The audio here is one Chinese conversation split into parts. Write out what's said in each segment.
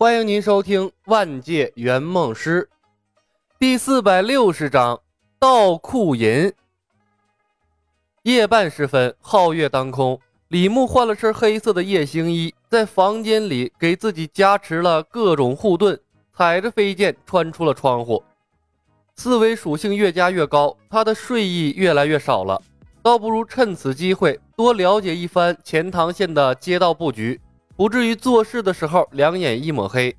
欢迎您收听《万界圆梦师》第四百六十章盗库银。夜半时分，皓月当空，李牧换了身黑色的夜行衣，在房间里给自己加持了各种护盾，踩着飞剑穿出了窗户。四维属性越加越高，他的睡意越来越少了，倒不如趁此机会多了解一番钱塘县的街道布局。不至于做事的时候两眼一抹黑。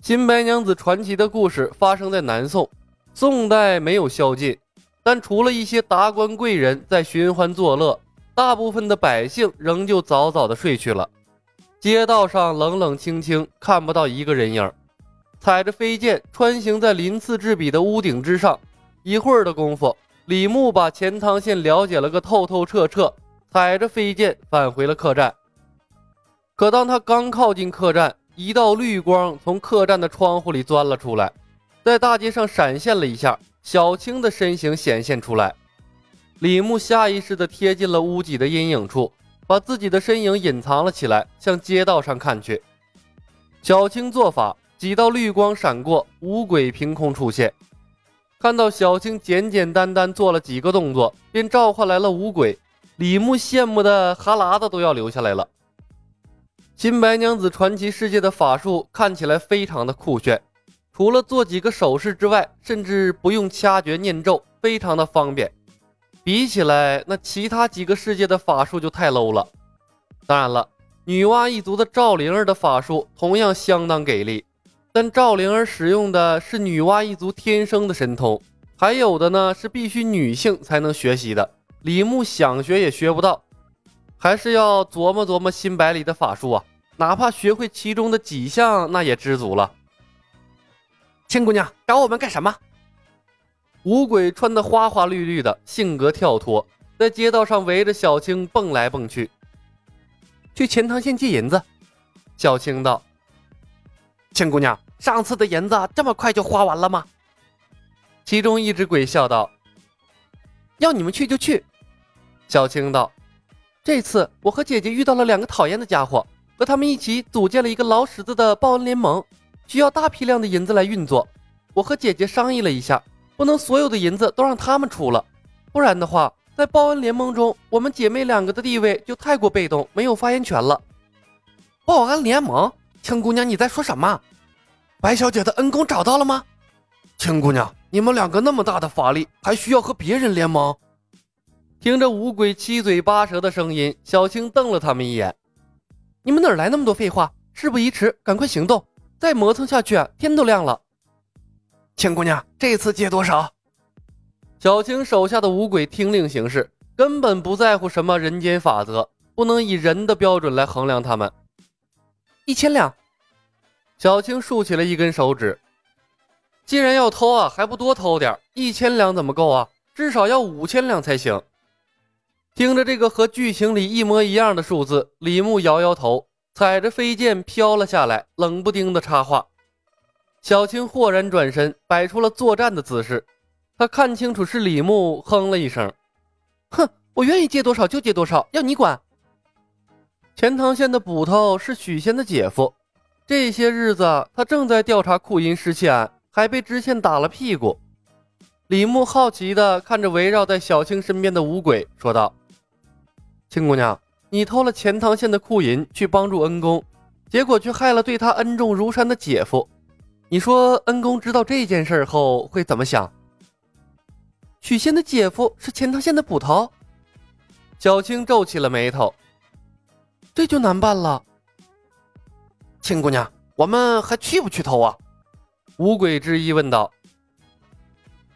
新白娘子传奇的故事发生在南宋，宋代没有宵禁，但除了一些达官贵人在寻欢作乐，大部分的百姓仍旧早早的睡去了。街道上冷冷清清，看不到一个人影。踩着飞剑穿行在鳞次栉比的屋顶之上，一会儿的功夫，李牧把钱塘县了解了个透透彻彻，踩着飞剑返回了客栈。可当他刚靠近客栈，一道绿光从客栈的窗户里钻了出来，在大街上闪现了一下，小青的身形显现出来。李牧下意识地贴近了屋脊的阴影处，把自己的身影隐藏了起来，向街道上看去。小青做法，几道绿光闪过，五鬼凭空出现。看到小青简简单单做了几个动作，便召唤来了五鬼，李牧羡慕的哈喇子都要流下来了。新白娘子传奇世界的法术看起来非常的酷炫，除了做几个手势之外，甚至不用掐诀念咒，非常的方便。比起来，那其他几个世界的法术就太 low 了。当然了，女娲一族的赵灵儿的法术同样相当给力，但赵灵儿使用的是女娲一族天生的神通，还有的呢是必须女性才能学习的，李牧想学也学不到。还是要琢磨琢磨新百里的法术啊，哪怕学会其中的几项，那也知足了。青姑娘找我们干什么？五鬼穿的花花绿绿的，性格跳脱，在街道上围着小青蹦来蹦去。去钱塘县借银子。小青道：“青姑娘，上次的银子这么快就花完了吗？”其中一只鬼笑道：“要你们去就去。”小青道。这次我和姐姐遇到了两个讨厌的家伙，和他们一起组建了一个老狮子的报恩联盟，需要大批量的银子来运作。我和姐姐商议了一下，不能所有的银子都让他们出了，不然的话，在报恩联盟中，我们姐妹两个的地位就太过被动，没有发言权了。报恩联盟，青姑娘你在说什么？白小姐的恩公找到了吗？青姑娘，你们两个那么大的法力，还需要和别人联盟？听着五鬼七嘴八舌的声音，小青瞪了他们一眼：“你们哪来那么多废话？事不宜迟，赶快行动！再磨蹭下去，天都亮了。”青姑娘，这次借多少？小青手下的五鬼听令行事，根本不在乎什么人间法则，不能以人的标准来衡量他们。一千两。小青竖起了一根手指：“既然要偷啊，还不多偷点？一千两怎么够啊？至少要五千两才行。”听着这个和剧情里一模一样的数字，李牧摇摇头，踩着飞剑飘了下来，冷不丁的插话。小青豁然转身，摆出了作战的姿势。他看清楚是李牧，哼了一声：“哼，我愿意借多少就借多少，要你管。”钱塘县的捕头是许仙的姐夫，这些日子他正在调查库银失窃案，还被知县打了屁股。李牧好奇地看着围绕在小青身边的五鬼，说道。青姑娘，你偷了钱塘县的库银去帮助恩公，结果却害了对他恩重如山的姐夫。你说恩公知道这件事后会怎么想？许仙的姐夫是钱塘县的捕头，小青皱起了眉头。这就难办了。青姑娘，我们还去不去偷啊？五鬼之一问道。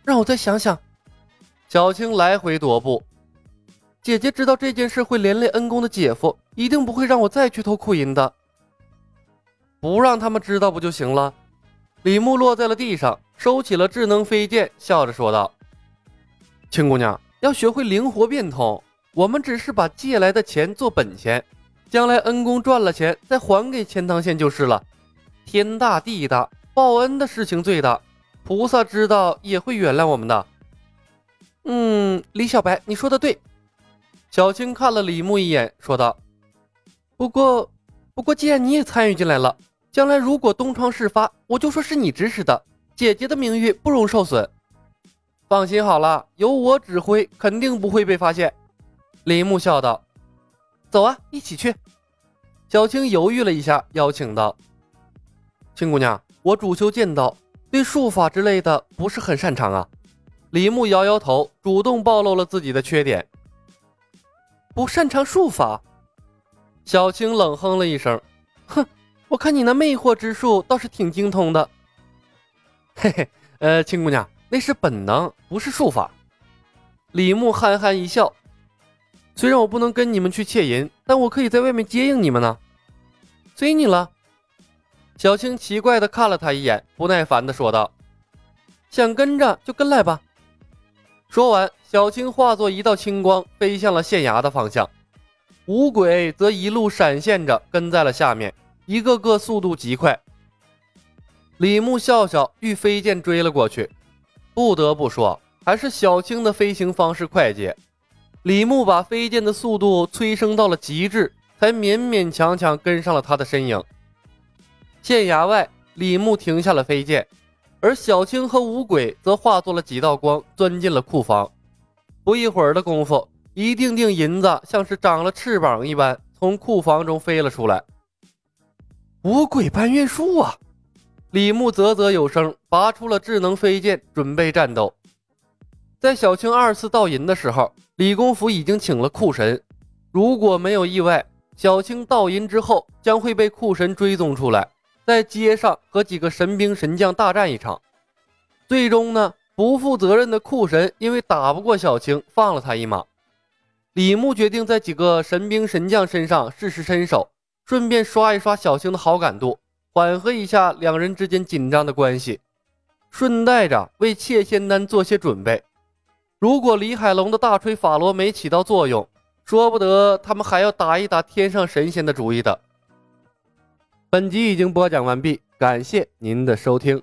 让我再想想。小青来回踱步。姐姐知道这件事会连累恩公的姐夫，一定不会让我再去偷库银的。不让他们知道不就行了？李牧落在了地上，收起了智能飞剑，笑着说道：“青姑娘要学会灵活变通，我们只是把借来的钱做本钱，将来恩公赚了钱再还给钱塘县就是了。天大地大，报恩的事情最大，菩萨知道也会原谅我们的。”嗯，李小白，你说的对。小青看了李牧一眼，说道：“不过，不过，既然你也参与进来了，将来如果东窗事发，我就说是你指使的，姐姐的名誉不容受损。放心好了，有我指挥，肯定不会被发现。李牧笑道：“走啊，一起去。”小青犹豫了一下，邀请道：“青姑娘，我主修剑道，对术法之类的不是很擅长啊。”李牧摇摇头，主动暴露了自己的缺点：“不擅长术法。”小青冷哼了一声：“哼，我看你那魅惑之术倒是挺精通的。”“嘿嘿，呃，青姑娘，那是本能，不是术法。”李牧憨憨一笑。虽然我不能跟你们去窃银，但我可以在外面接应你们呢，随你了。小青奇怪的看了他一眼，不耐烦的说道：“想跟着就跟来吧。”说完，小青化作一道青光，飞向了县衙的方向。五鬼则一路闪现着跟在了下面，一个个速度极快。李牧笑笑，欲飞剑追了过去。不得不说，还是小青的飞行方式快捷。李牧把飞剑的速度催生到了极致，才勉勉强强跟上了他的身影。县衙外，李牧停下了飞剑，而小青和五鬼则化作了几道光，钻进了库房。不一会儿的功夫，一锭锭银子像是长了翅膀一般，从库房中飞了出来。五鬼搬运术啊！李牧啧啧有声，拔出了智能飞剑，准备战斗。在小青二次盗银的时候，李公甫已经请了库神。如果没有意外，小青盗银之后将会被库神追踪出来，在街上和几个神兵神将大战一场。最终呢，不负责任的库神因为打不过小青，放了他一马。李牧决定在几个神兵神将身上试试身手，顺便刷一刷小青的好感度，缓和一下两人之间紧张的关系，顺带着为窃仙丹做些准备。如果李海龙的大锤法罗没起到作用，说不得他们还要打一打天上神仙的主意的。本集已经播讲完毕，感谢您的收听。